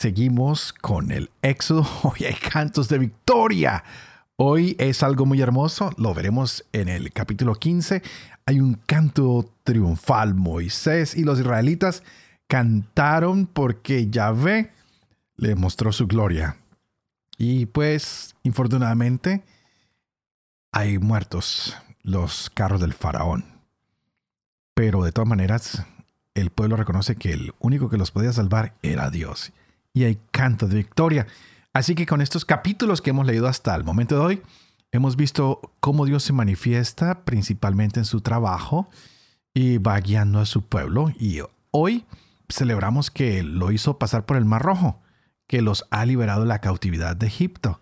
Seguimos con el Éxodo. Hoy hay cantos de victoria. Hoy es algo muy hermoso. Lo veremos en el capítulo 15. Hay un canto triunfal. Moisés y los israelitas cantaron porque Yahvé le mostró su gloria. Y pues, infortunadamente, hay muertos los carros del faraón. Pero de todas maneras, el pueblo reconoce que el único que los podía salvar era Dios y hay canto de victoria. Así que con estos capítulos que hemos leído hasta el momento de hoy, hemos visto cómo Dios se manifiesta principalmente en su trabajo y va guiando a su pueblo. Y hoy celebramos que lo hizo pasar por el Mar Rojo, que los ha liberado de la cautividad de Egipto.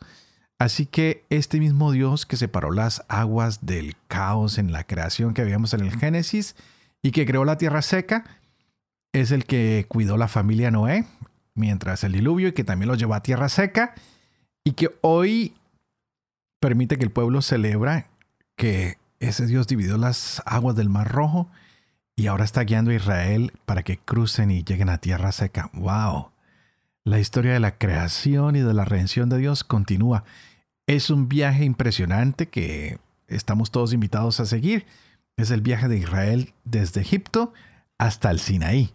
Así que este mismo Dios que separó las aguas del caos en la creación que veíamos en el Génesis y que creó la tierra seca, es el que cuidó la familia Noé, mientras el diluvio y que también lo llevó a tierra seca y que hoy permite que el pueblo celebra que ese Dios dividió las aguas del Mar Rojo y ahora está guiando a Israel para que crucen y lleguen a tierra seca. ¡Wow! La historia de la creación y de la redención de Dios continúa. Es un viaje impresionante que estamos todos invitados a seguir. Es el viaje de Israel desde Egipto hasta el Sinaí.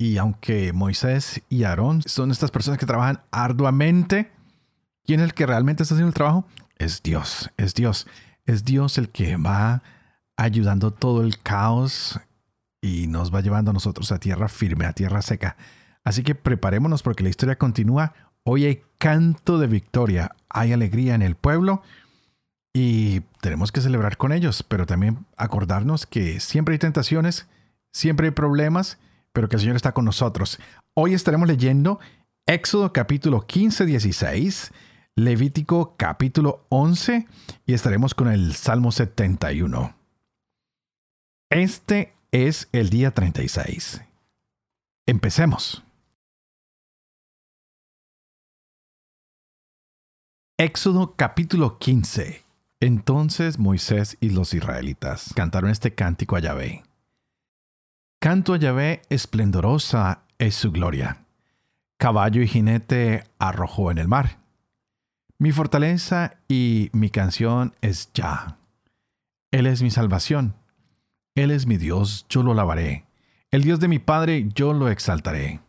Y aunque Moisés y Aarón son estas personas que trabajan arduamente, ¿quién es el que realmente está haciendo el trabajo? Es Dios, es Dios. Es Dios el que va ayudando todo el caos y nos va llevando a nosotros a tierra firme, a tierra seca. Así que preparémonos porque la historia continúa. Hoy hay canto de victoria, hay alegría en el pueblo y tenemos que celebrar con ellos, pero también acordarnos que siempre hay tentaciones, siempre hay problemas pero que el Señor está con nosotros. Hoy estaremos leyendo Éxodo capítulo 15, 16, Levítico capítulo 11 y estaremos con el Salmo 71. Este es el día 36. Empecemos. Éxodo capítulo 15. Entonces Moisés y los israelitas cantaron este cántico a Yahvé. Canto a Yahvé esplendorosa es su gloria. Caballo y jinete arrojó en el mar. Mi fortaleza y mi canción es Yah. Él es mi salvación. Él es mi Dios, yo lo alabaré. El Dios de mi Padre, yo lo exaltaré.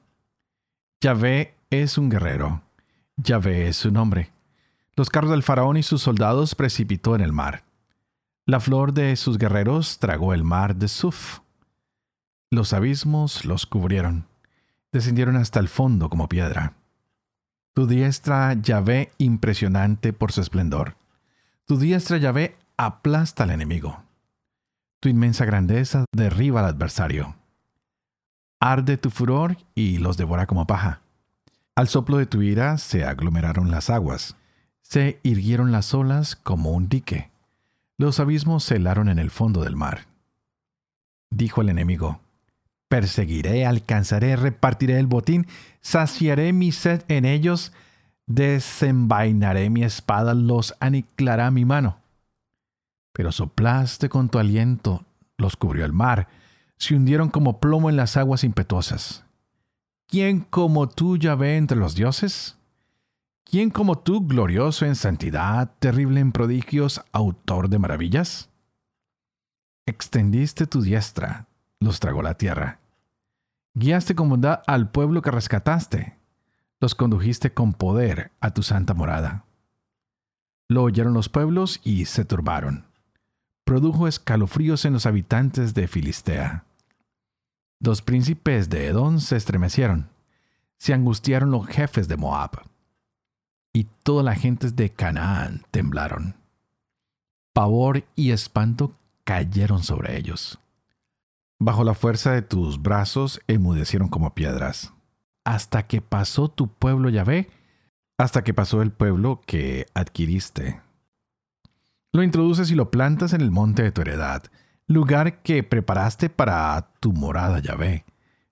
Yahvé es un guerrero. Yahvé es su nombre. Los carros del faraón y sus soldados precipitó en el mar. La flor de sus guerreros tragó el mar de Suf. Los abismos los cubrieron, descendieron hasta el fondo como piedra. Tu diestra Yahvé impresionante por su esplendor. Tu diestra Yahvé aplasta al enemigo. Tu inmensa grandeza derriba al adversario. Arde tu furor y los devora como paja. Al soplo de tu ira se aglomeraron las aguas, se irguieron las olas como un dique. Los abismos se helaron en el fondo del mar. Dijo el enemigo, perseguiré, alcanzaré, repartiré el botín, saciaré mi sed en ellos, desenvainaré mi espada, los aniquilará mi mano. Pero soplaste con tu aliento, los cubrió el mar, se hundieron como plomo en las aguas impetuosas. ¿Quién como tú, ve entre los dioses? ¿Quién como tú, glorioso en santidad, terrible en prodigios, autor de maravillas? Extendiste tu diestra, los tragó la tierra. Guiaste con bondad al pueblo que rescataste. Los condujiste con poder a tu santa morada. Lo oyeron los pueblos y se turbaron. Produjo escalofríos en los habitantes de Filistea. Los príncipes de Edom se estremecieron. Se angustiaron los jefes de Moab. Y todas las gentes de Canaán temblaron. Pavor y espanto cayeron sobre ellos. Bajo la fuerza de tus brazos enmudecieron como piedras. Hasta que pasó tu pueblo Yahvé, hasta que pasó el pueblo que adquiriste. Lo introduces y lo plantas en el monte de tu heredad, lugar que preparaste para tu morada, Yahvé,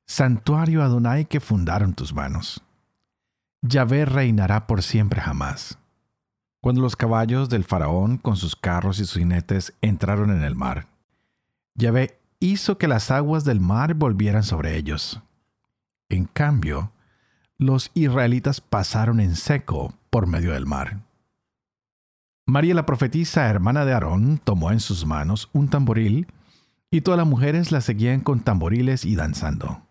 santuario Adonai que fundaron tus manos. Yahvé reinará por siempre jamás. Cuando los caballos del faraón con sus carros y sus jinetes entraron en el mar, Yahvé hizo que las aguas del mar volvieran sobre ellos. En cambio, los israelitas pasaron en seco por medio del mar. María la profetisa, hermana de Aarón, tomó en sus manos un tamboril, y todas las mujeres la seguían con tamboriles y danzando.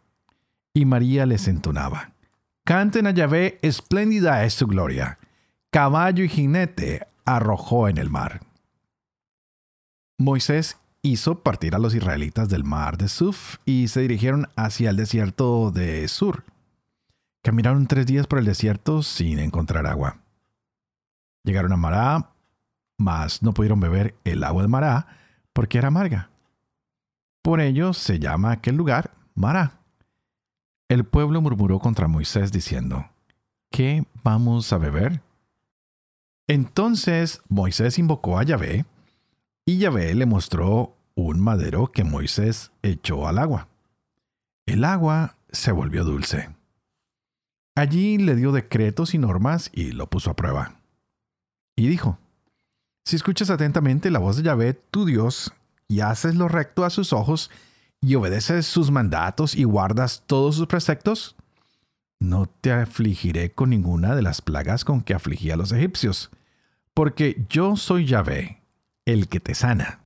Y María les entonaba, Canten a Yahvé, espléndida es su gloria. Caballo y jinete arrojó en el mar. Moisés hizo partir a los israelitas del mar de Suf y se dirigieron hacia el desierto de Sur. Caminaron tres días por el desierto sin encontrar agua. Llegaron a Mará, mas no pudieron beber el agua de Mará porque era amarga. Por ello se llama aquel lugar Mará. El pueblo murmuró contra Moisés diciendo, ¿qué vamos a beber? Entonces Moisés invocó a Yahvé, y Yahvé le mostró un madero que Moisés echó al agua. El agua se volvió dulce. Allí le dio decretos y normas y lo puso a prueba. Y dijo, si escuchas atentamente la voz de Yahvé, tu Dios, y haces lo recto a sus ojos, y obedeces sus mandatos y guardas todos sus preceptos, no te afligiré con ninguna de las plagas con que afligí a los egipcios, porque yo soy Yahvé, el que te sana.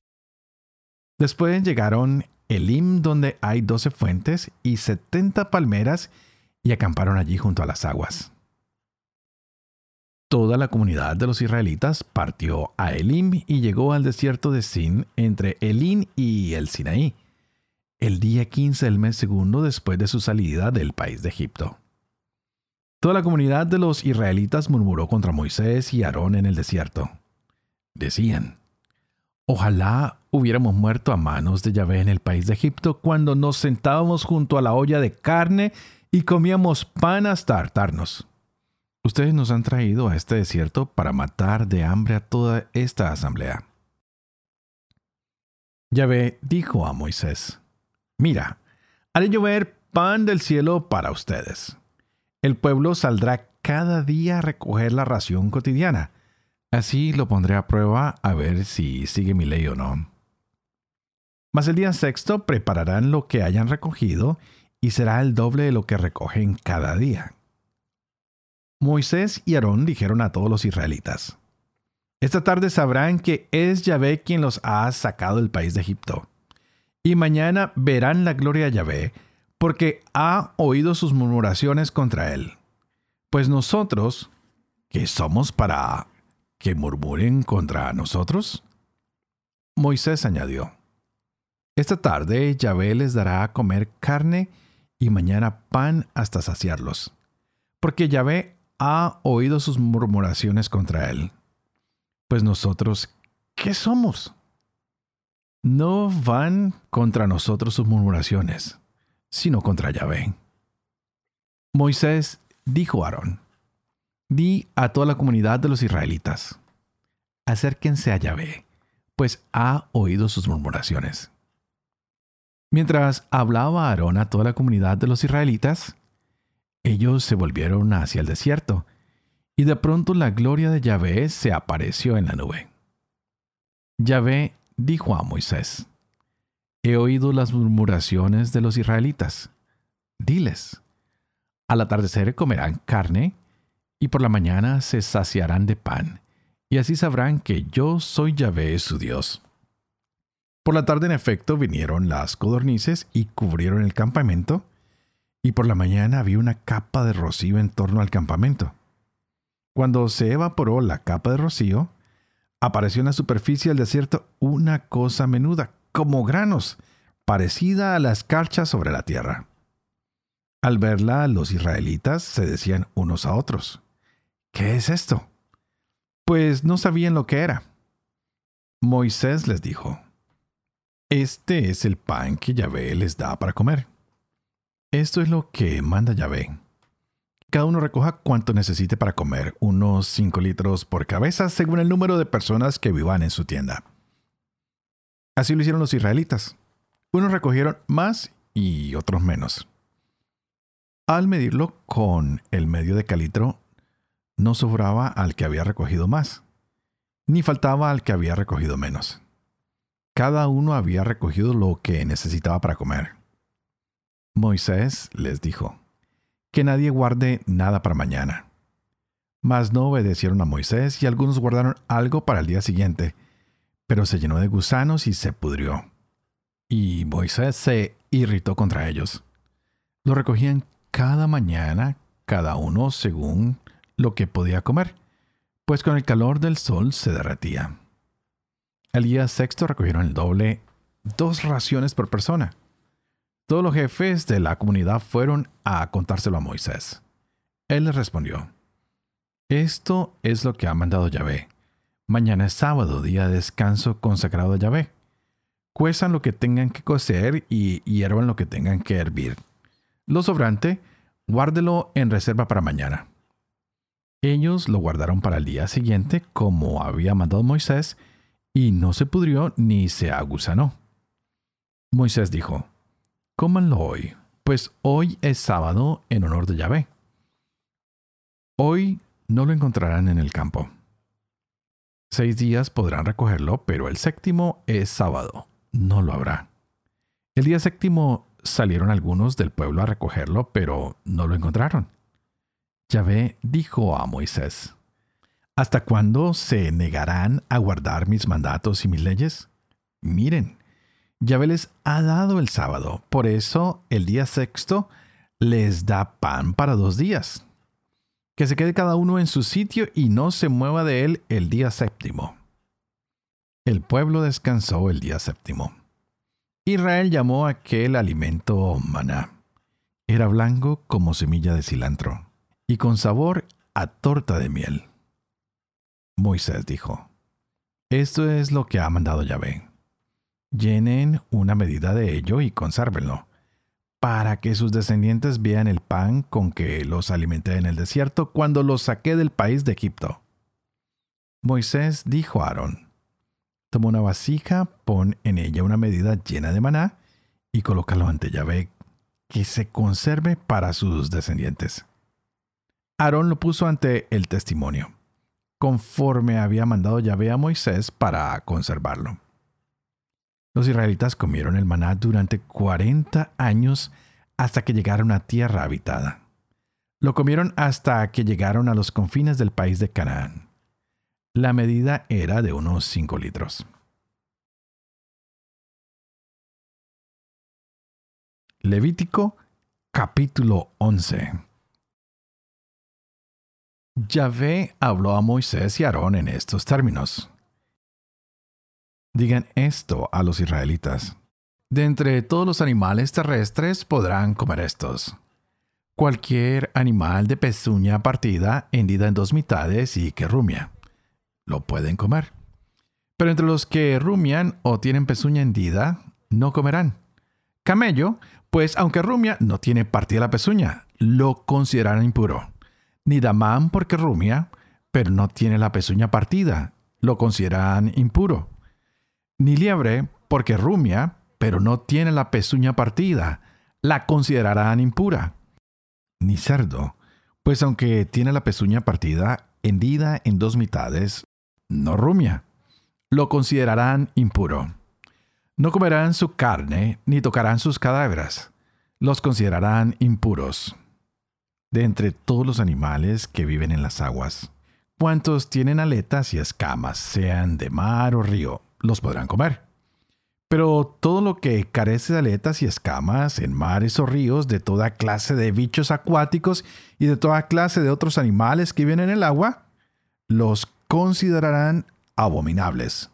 Después llegaron Elim, donde hay doce fuentes y setenta palmeras, y acamparon allí junto a las aguas. Toda la comunidad de los israelitas partió a Elim y llegó al desierto de Sin entre Elim y el Sinaí, el día 15 del mes segundo después de su salida del país de Egipto. Toda la comunidad de los israelitas murmuró contra Moisés y Aarón en el desierto. Decían, Ojalá hubiéramos muerto a manos de Yahvé en el país de Egipto cuando nos sentábamos junto a la olla de carne y comíamos pan hasta hartarnos. Ustedes nos han traído a este desierto para matar de hambre a toda esta asamblea. Yahvé dijo a Moisés, Mira, haré llover pan del cielo para ustedes. El pueblo saldrá cada día a recoger la ración cotidiana. Así lo pondré a prueba a ver si sigue mi ley o no. Mas el día sexto prepararán lo que hayan recogido y será el doble de lo que recogen cada día. Moisés y Aarón dijeron a todos los israelitas, Esta tarde sabrán que es Yahvé quien los ha sacado del país de Egipto y mañana verán la gloria de Yahvé, porque ha oído sus murmuraciones contra él. Pues nosotros, ¿qué somos para que murmuren contra nosotros? Moisés añadió, Esta tarde Yahvé les dará a comer carne y mañana pan hasta saciarlos, porque Yahvé ha oído sus murmuraciones contra él. Pues nosotros, ¿qué somos? No van contra nosotros sus murmuraciones, sino contra Yahvé. Moisés dijo a Aarón, di a toda la comunidad de los israelitas, acérquense a Yahvé, pues ha oído sus murmuraciones. Mientras hablaba Aarón a toda la comunidad de los israelitas, ellos se volvieron hacia el desierto, y de pronto la gloria de Yahvé se apareció en la nube. Yahvé dijo a Moisés, He oído las murmuraciones de los israelitas. Diles, al atardecer comerán carne, y por la mañana se saciarán de pan, y así sabrán que yo soy Yahvé su Dios. Por la tarde, en efecto, vinieron las codornices y cubrieron el campamento, y por la mañana había una capa de rocío en torno al campamento. Cuando se evaporó la capa de rocío, apareció en la superficie del desierto una cosa menuda, como granos, parecida a la escarcha sobre la tierra. Al verla, los israelitas se decían unos a otros, ¿qué es esto? Pues no sabían lo que era. Moisés les dijo, Este es el pan que Yahvé les da para comer. Esto es lo que manda Yahvé cada uno recoja cuanto necesite para comer, unos 5 litros por cabeza según el número de personas que vivan en su tienda. Así lo hicieron los israelitas. Unos recogieron más y otros menos. Al medirlo con el medio de calitro, no sobraba al que había recogido más, ni faltaba al que había recogido menos. Cada uno había recogido lo que necesitaba para comer. Moisés les dijo, que nadie guarde nada para mañana. Mas no obedecieron a Moisés y algunos guardaron algo para el día siguiente, pero se llenó de gusanos y se pudrió. Y Moisés se irritó contra ellos. Lo recogían cada mañana, cada uno según lo que podía comer, pues con el calor del sol se derretía. El día sexto recogieron el doble, dos raciones por persona. Todos los jefes de la comunidad fueron a contárselo a Moisés. Él les respondió, Esto es lo que ha mandado Yahvé. Mañana es sábado, día de descanso consagrado a Yahvé. Cuezan lo que tengan que cocer y hiervan lo que tengan que hervir. Lo sobrante, guárdelo en reserva para mañana. Ellos lo guardaron para el día siguiente, como había mandado Moisés, y no se pudrió ni se agusanó. Moisés dijo, Cómanlo hoy, pues hoy es sábado en honor de Yahvé. Hoy no lo encontrarán en el campo. Seis días podrán recogerlo, pero el séptimo es sábado, no lo habrá. El día séptimo salieron algunos del pueblo a recogerlo, pero no lo encontraron. Yahvé dijo a Moisés, ¿Hasta cuándo se negarán a guardar mis mandatos y mis leyes? Miren, Yahvé les ha dado el sábado, por eso el día sexto les da pan para dos días. Que se quede cada uno en su sitio y no se mueva de él el día séptimo. El pueblo descansó el día séptimo. Israel llamó aquel alimento maná. Era blanco como semilla de cilantro y con sabor a torta de miel. Moisés dijo, Esto es lo que ha mandado Yahvé. Llenen una medida de ello y consérvenlo, para que sus descendientes vean el pan con que los alimenté en el desierto cuando los saqué del país de Egipto. Moisés dijo a Aarón, Toma una vasija, pon en ella una medida llena de maná y colócalo ante Yahvé, que se conserve para sus descendientes. Aarón lo puso ante el testimonio conforme había mandado Yahvé a Moisés para conservarlo. Los israelitas comieron el maná durante 40 años hasta que llegaron a tierra habitada. Lo comieron hasta que llegaron a los confines del país de Canaán. La medida era de unos 5 litros. Levítico capítulo 11 Yahvé habló a Moisés y Aarón en estos términos. Digan esto a los israelitas. De entre todos los animales terrestres podrán comer estos. Cualquier animal de pezuña partida, hendida en dos mitades y que rumia. Lo pueden comer. Pero entre los que rumian o tienen pezuña hendida, no comerán. Camello, pues aunque rumia, no tiene partida la pezuña, lo considerarán impuro ni Damán porque rumia, pero no tiene la pezuña partida, lo consideran impuro. Ni liebre porque rumia, pero no tiene la pezuña partida, la considerarán impura. Ni cerdo, pues aunque tiene la pezuña partida, hendida en dos mitades, no rumia, lo considerarán impuro. No comerán su carne, ni tocarán sus cadáveres, los considerarán impuros de entre todos los animales que viven en las aguas. Cuantos tienen aletas y escamas, sean de mar o río, los podrán comer. Pero todo lo que carece de aletas y escamas en mares o ríos, de toda clase de bichos acuáticos y de toda clase de otros animales que viven en el agua, los considerarán abominables.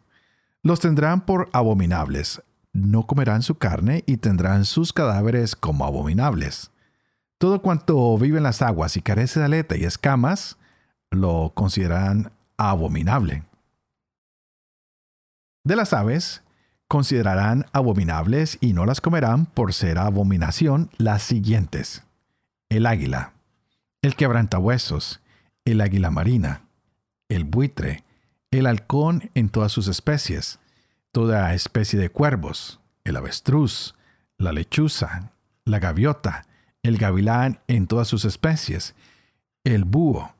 Los tendrán por abominables. No comerán su carne y tendrán sus cadáveres como abominables. Todo cuanto vive en las aguas y carece de aleta y escamas, lo consideran abominable. De las aves, considerarán abominables y no las comerán por ser abominación las siguientes. El águila, el quebrantahuesos, el águila marina, el buitre, el halcón en todas sus especies, toda especie de cuervos, el avestruz, la lechuza, la gaviota, el gavilán en todas sus especies, el búho,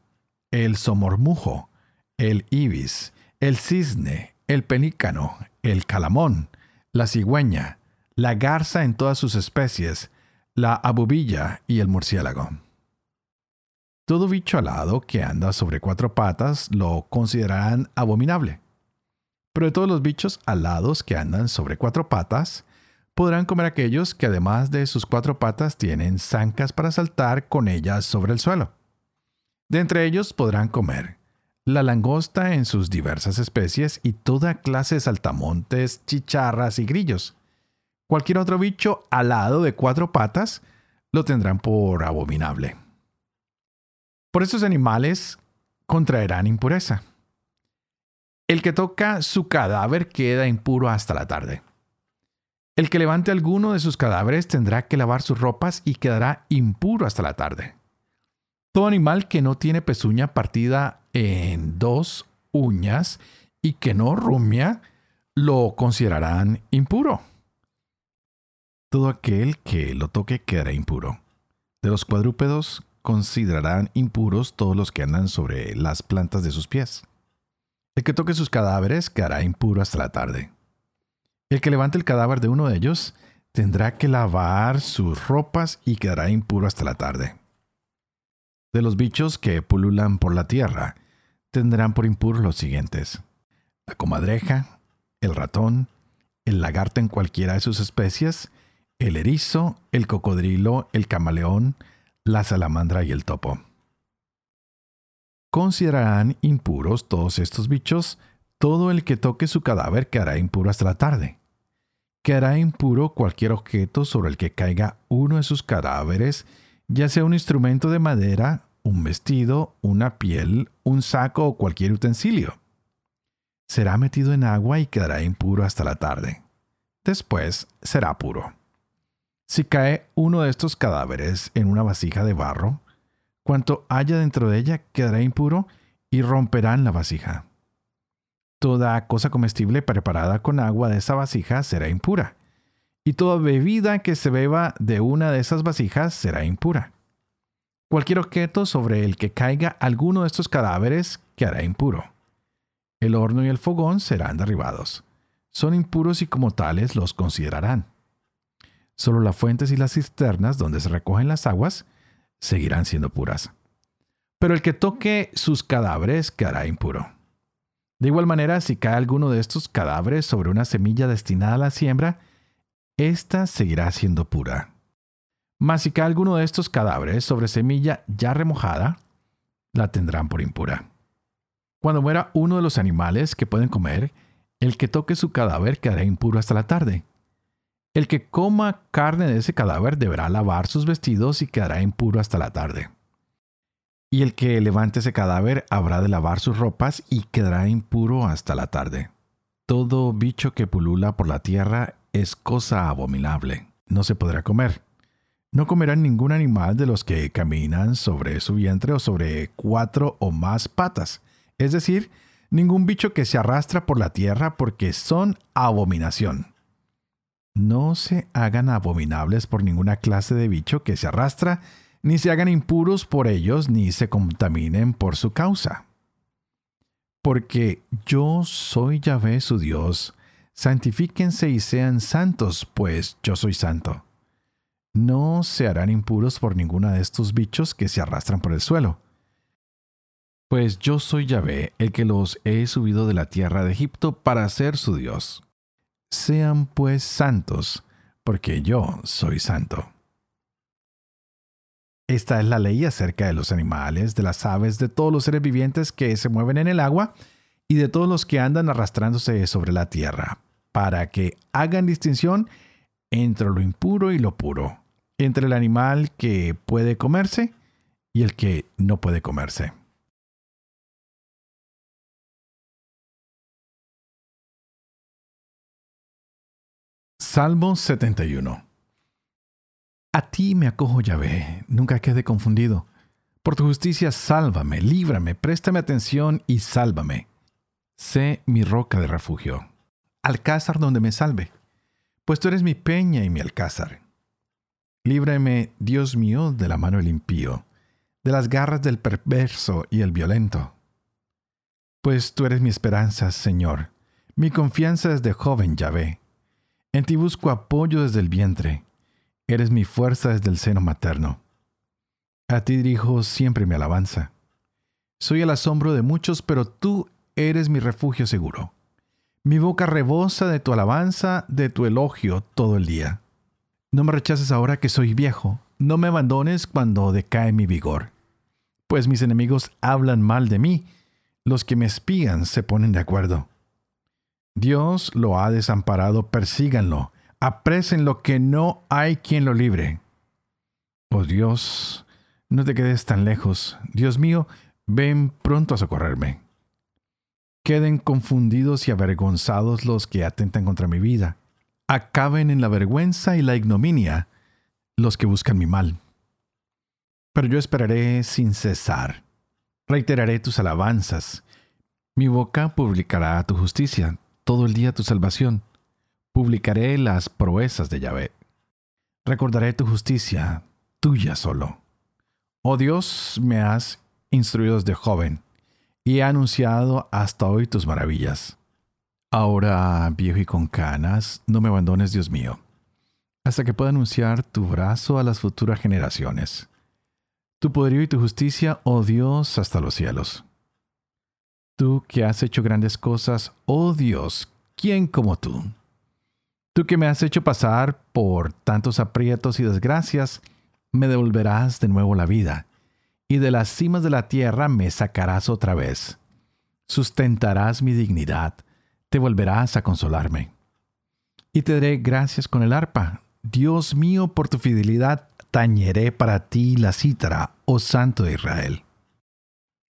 el somormujo, el ibis, el cisne, el pelícano, el calamón, la cigüeña, la garza en todas sus especies, la abubilla y el murciélago. Todo bicho alado que anda sobre cuatro patas lo considerarán abominable. Pero de todos los bichos alados que andan sobre cuatro patas, podrán comer aquellos que además de sus cuatro patas tienen zancas para saltar con ellas sobre el suelo. De entre ellos podrán comer la langosta en sus diversas especies y toda clase de saltamontes, chicharras y grillos. Cualquier otro bicho alado de cuatro patas lo tendrán por abominable. Por estos animales contraerán impureza. El que toca su cadáver queda impuro hasta la tarde. El que levante alguno de sus cadáveres tendrá que lavar sus ropas y quedará impuro hasta la tarde. Todo animal que no tiene pezuña partida en dos uñas y que no rumia, lo considerarán impuro. Todo aquel que lo toque quedará impuro. De los cuadrúpedos considerarán impuros todos los que andan sobre las plantas de sus pies. El que toque sus cadáveres quedará impuro hasta la tarde. El que levante el cadáver de uno de ellos tendrá que lavar sus ropas y quedará impuro hasta la tarde. De los bichos que pululan por la tierra, tendrán por impuros los siguientes. La comadreja, el ratón, el lagarto en cualquiera de sus especies, el erizo, el cocodrilo, el camaleón, la salamandra y el topo. Considerarán impuros todos estos bichos, todo el que toque su cadáver quedará impuro hasta la tarde. Quedará impuro cualquier objeto sobre el que caiga uno de sus cadáveres, ya sea un instrumento de madera, un vestido, una piel, un saco o cualquier utensilio. Será metido en agua y quedará impuro hasta la tarde. Después será puro. Si cae uno de estos cadáveres en una vasija de barro, cuanto haya dentro de ella quedará impuro y romperán la vasija. Toda cosa comestible preparada con agua de esa vasija será impura, y toda bebida que se beba de una de esas vasijas será impura. Cualquier objeto sobre el que caiga alguno de estos cadáveres quedará impuro. El horno y el fogón serán derribados. Son impuros y como tales los considerarán. Solo las fuentes y las cisternas donde se recogen las aguas seguirán siendo puras. Pero el que toque sus cadáveres quedará impuro. De igual manera, si cae alguno de estos cadáveres sobre una semilla destinada a la siembra, ésta seguirá siendo pura. Mas si cae alguno de estos cadáveres sobre semilla ya remojada, la tendrán por impura. Cuando muera uno de los animales que pueden comer, el que toque su cadáver quedará impuro hasta la tarde. El que coma carne de ese cadáver deberá lavar sus vestidos y quedará impuro hasta la tarde. Y el que levante ese cadáver habrá de lavar sus ropas y quedará impuro hasta la tarde. Todo bicho que pulula por la tierra es cosa abominable, no se podrá comer. No comerán ningún animal de los que caminan sobre su vientre o sobre cuatro o más patas, es decir, ningún bicho que se arrastra por la tierra porque son abominación no se hagan abominables por ninguna clase de bicho que se arrastra, ni se hagan impuros por ellos, ni se contaminen por su causa. Porque yo soy Yahvé su Dios, santifíquense y sean santos, pues yo soy santo. No se harán impuros por ninguna de estos bichos que se arrastran por el suelo. Pues yo soy Yahvé, el que los he subido de la tierra de Egipto para ser su Dios. Sean pues santos, porque yo soy santo. Esta es la ley acerca de los animales, de las aves, de todos los seres vivientes que se mueven en el agua y de todos los que andan arrastrándose sobre la tierra, para que hagan distinción entre lo impuro y lo puro, entre el animal que puede comerse y el que no puede comerse. Salmo 71 A ti me acojo, Yahvé, nunca quede confundido. Por tu justicia, sálvame, líbrame, préstame atención y sálvame. Sé mi roca de refugio, alcázar donde me salve, pues tú eres mi peña y mi alcázar. Líbrame, Dios mío, de la mano del impío, de las garras del perverso y el violento. Pues tú eres mi esperanza, Señor, mi confianza desde joven Yahvé. En ti busco apoyo desde el vientre, eres mi fuerza desde el seno materno. A ti dirijo siempre mi alabanza. Soy el asombro de muchos, pero tú eres mi refugio seguro. Mi boca rebosa de tu alabanza, de tu elogio todo el día. No me rechaces ahora que soy viejo, no me abandones cuando decae mi vigor. Pues mis enemigos hablan mal de mí, los que me espían se ponen de acuerdo. Dios lo ha desamparado, persíganlo, apresen lo que no hay quien lo libre. Oh Dios, no te quedes tan lejos. Dios mío, ven pronto a socorrerme. Queden confundidos y avergonzados los que atentan contra mi vida. Acaben en la vergüenza y la ignominia los que buscan mi mal. Pero yo esperaré sin cesar. Reiteraré tus alabanzas. Mi boca publicará tu justicia, todo el día tu salvación. Publicaré las proezas de Yahvé. Recordaré tu justicia, tuya solo. Oh Dios, me has instruido desde joven y he anunciado hasta hoy tus maravillas. Ahora, viejo y con canas, no me abandones, Dios mío, hasta que pueda anunciar tu brazo a las futuras generaciones. Tu poderío y tu justicia, oh Dios, hasta los cielos. Tú que has hecho grandes cosas, oh Dios, ¿quién como tú? Tú que me has hecho pasar por tantos aprietos y desgracias, me devolverás de nuevo la vida y de las cimas de la tierra me sacarás otra vez. Sustentarás mi dignidad, te volverás a consolarme. Y te daré gracias con el arpa. Dios mío, por tu fidelidad, tañeré para ti la cítara, oh Santo de Israel.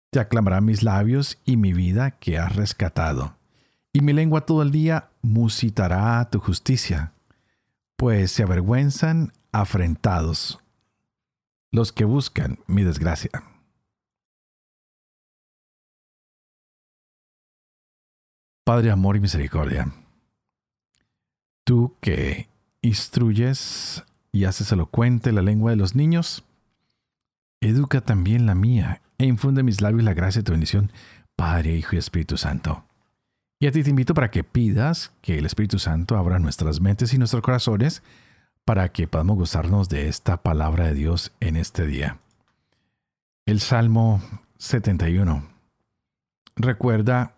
Te aclamarán mis labios y mi vida que has rescatado. Y mi lengua todo el día musitará tu justicia, pues se avergüenzan afrentados los que buscan mi desgracia. Padre, amor y misericordia, tú que instruyes y haces elocuente la lengua de los niños, educa también la mía e infunde en mis labios la gracia de tu bendición, Padre, Hijo y Espíritu Santo. Y a ti te invito para que pidas que el Espíritu Santo abra nuestras mentes y nuestros corazones para que podamos gozarnos de esta palabra de Dios en este día. El Salmo 71 recuerda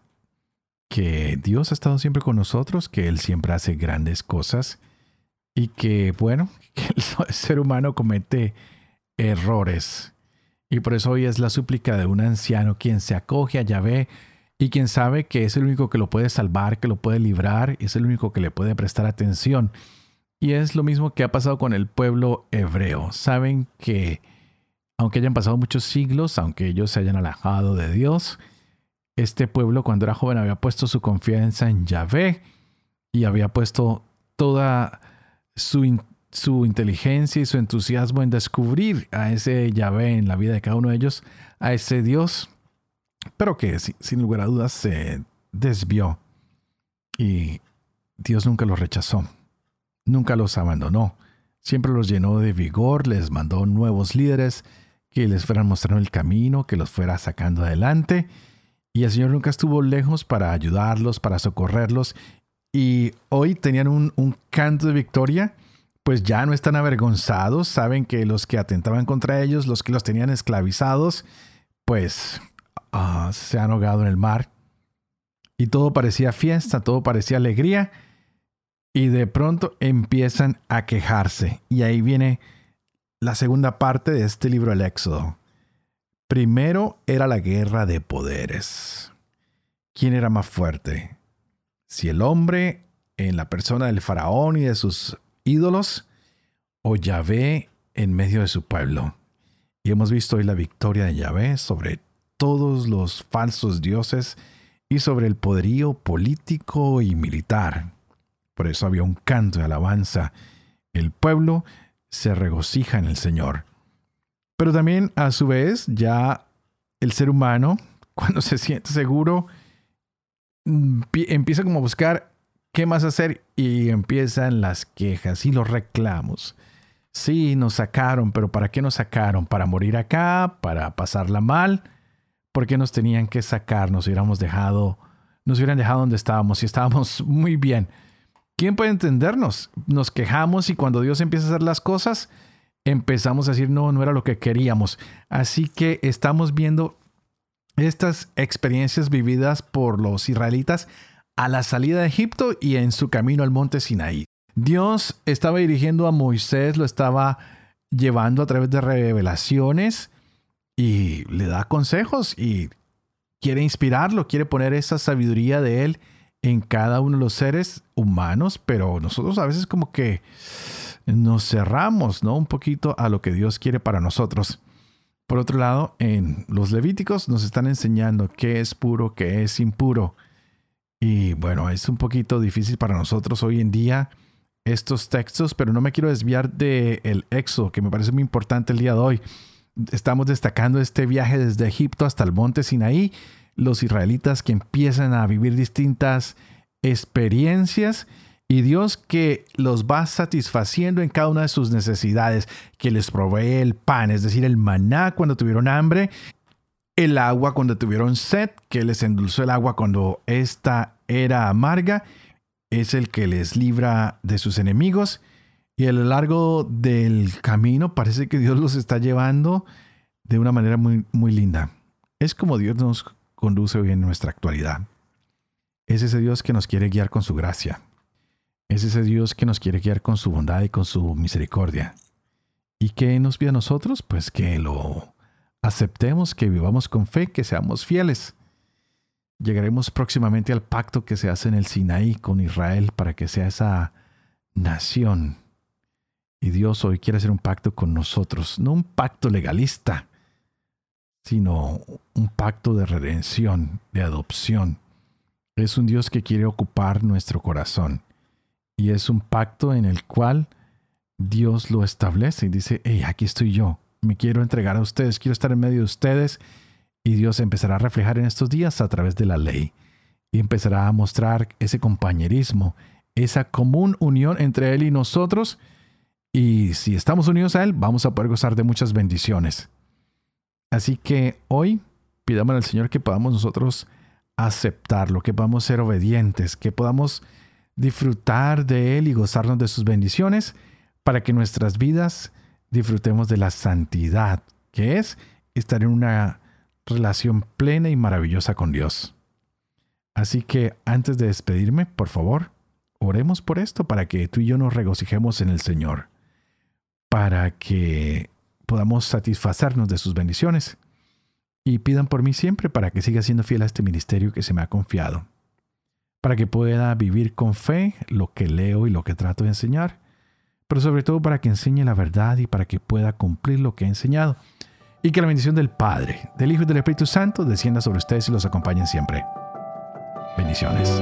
que Dios ha estado siempre con nosotros, que Él siempre hace grandes cosas y que, bueno, que el ser humano comete errores. Y por eso hoy es la súplica de un anciano quien se acoge a Yahvé y quien sabe que es el único que lo puede salvar, que lo puede librar, es el único que le puede prestar atención y es lo mismo que ha pasado con el pueblo hebreo. Saben que aunque hayan pasado muchos siglos, aunque ellos se hayan alejado de Dios, este pueblo cuando era joven había puesto su confianza en Yahvé y había puesto toda su, su inteligencia y su entusiasmo en descubrir a ese Yahvé en la vida de cada uno de ellos, a ese Dios, pero que sin lugar a dudas se desvió y Dios nunca lo rechazó. Nunca los abandonó. Siempre los llenó de vigor, les mandó nuevos líderes que les fueran mostrando el camino, que los fuera sacando adelante. Y el Señor nunca estuvo lejos para ayudarlos, para socorrerlos. Y hoy tenían un, canto de victoria, pues ya no están avergonzados, saben que los que atentaban contra ellos, los que los tenían esclavizados, pues ah, se han ahogado en el mar. Y todo parecía fiesta, todo parecía alegría y de pronto empiezan a quejarse. Y ahí viene la segunda parte de este libro del Éxodo. Primero era la guerra de poderes. ¿Quién era más fuerte? Si el hombre en la persona del faraón y de sus ídolos o Yahvé en medio de su pueblo. Y hemos visto hoy la victoria de Yahvé sobre todos los falsos dioses y sobre el poderío político y militar. Por eso había un canto de alabanza. El pueblo se regocija en el Señor. Pero también a su vez ya el ser humano, cuando se siente seguro, mm, empieza como a buscar qué más hacer y empiezan las quejas y los reclamos. Sí, nos sacaron, pero ¿para qué nos sacaron? ¿Para morir acá? ¿Para pasarla mal? ¿Por qué nos tenían que sacar? Nos hubiéramos dejado, nos hubieran dejado donde estábamos y estábamos muy bien. ¿Quién puede entendernos? Nos quejamos y cuando Dios empieza a hacer las cosas, empezamos a decir, no, no era lo que queríamos. Así que estamos viendo estas experiencias vividas por los israelitas a la salida de Egipto y en su camino al monte Sinaí. Dios estaba dirigiendo a Moisés, lo estaba llevando a través de revelaciones y le da consejos y quiere inspirarlo, quiere poner esa sabiduría de él en cada uno de los seres humanos, pero nosotros a veces como que nos cerramos, ¿no? Un poquito a lo que Dios quiere para nosotros. Por otro lado, en los Levíticos nos están enseñando qué es puro, qué es impuro. Y bueno, es un poquito difícil para nosotros hoy en día estos textos, pero no me quiero desviar del el Éxodo, que me parece muy importante el día de hoy. Estamos destacando este viaje desde Egipto hasta el monte Sinaí, los israelitas que empiezan a vivir distintas experiencias y Dios que los va satisfaciendo en cada una de sus necesidades, que les provee el pan, es decir, el maná cuando tuvieron hambre, el agua cuando tuvieron sed, que les endulzó el agua cuando ésta era amarga, es el que les libra de sus enemigos. Y a lo largo del camino parece que Dios los está llevando de una manera muy, muy linda. Es como Dios nos conduce hoy en nuestra actualidad. Es ese Dios que nos quiere guiar con su gracia. Es ese Dios que nos quiere guiar con su bondad y con su misericordia. ¿Y qué nos pide a nosotros? Pues que lo aceptemos, que vivamos con fe, que seamos fieles. Llegaremos próximamente al pacto que se hace en el Sinaí con Israel para que sea esa nación. Y Dios hoy quiere hacer un pacto con nosotros, no un pacto legalista, sino un pacto de redención, de adopción. Es un Dios que quiere ocupar nuestro corazón y es un pacto en el cual Dios lo establece y dice, hey, aquí estoy yo, me quiero entregar a ustedes, quiero estar en medio de ustedes. Y Dios empezará a reflejar en estos días a través de la ley y empezará a mostrar ese compañerismo, esa común unión entre Él y nosotros. Y si estamos unidos a Él, vamos a poder gozar de muchas bendiciones. Así que hoy pidamos al Señor que podamos nosotros aceptarlo, que podamos ser obedientes, que podamos disfrutar de Él y gozarnos de sus bendiciones para que nuestras vidas disfrutemos de la santidad, que es estar en una relación plena y maravillosa con Dios. Así que antes de despedirme, por favor, oremos por esto para que tú y yo nos regocijemos en el Señor, para que podamos satisfacernos de sus bendiciones. Y pidan por mí siempre para que siga siendo fiel a este ministerio que se me ha confiado para que pueda vivir con fe lo que leo y lo que trato de enseñar, pero sobre todo para que enseñe la verdad y para que pueda cumplir lo que he enseñado. Y que la bendición del Padre, del Hijo y del Espíritu Santo descienda sobre ustedes y los acompañen siempre. Bendiciones.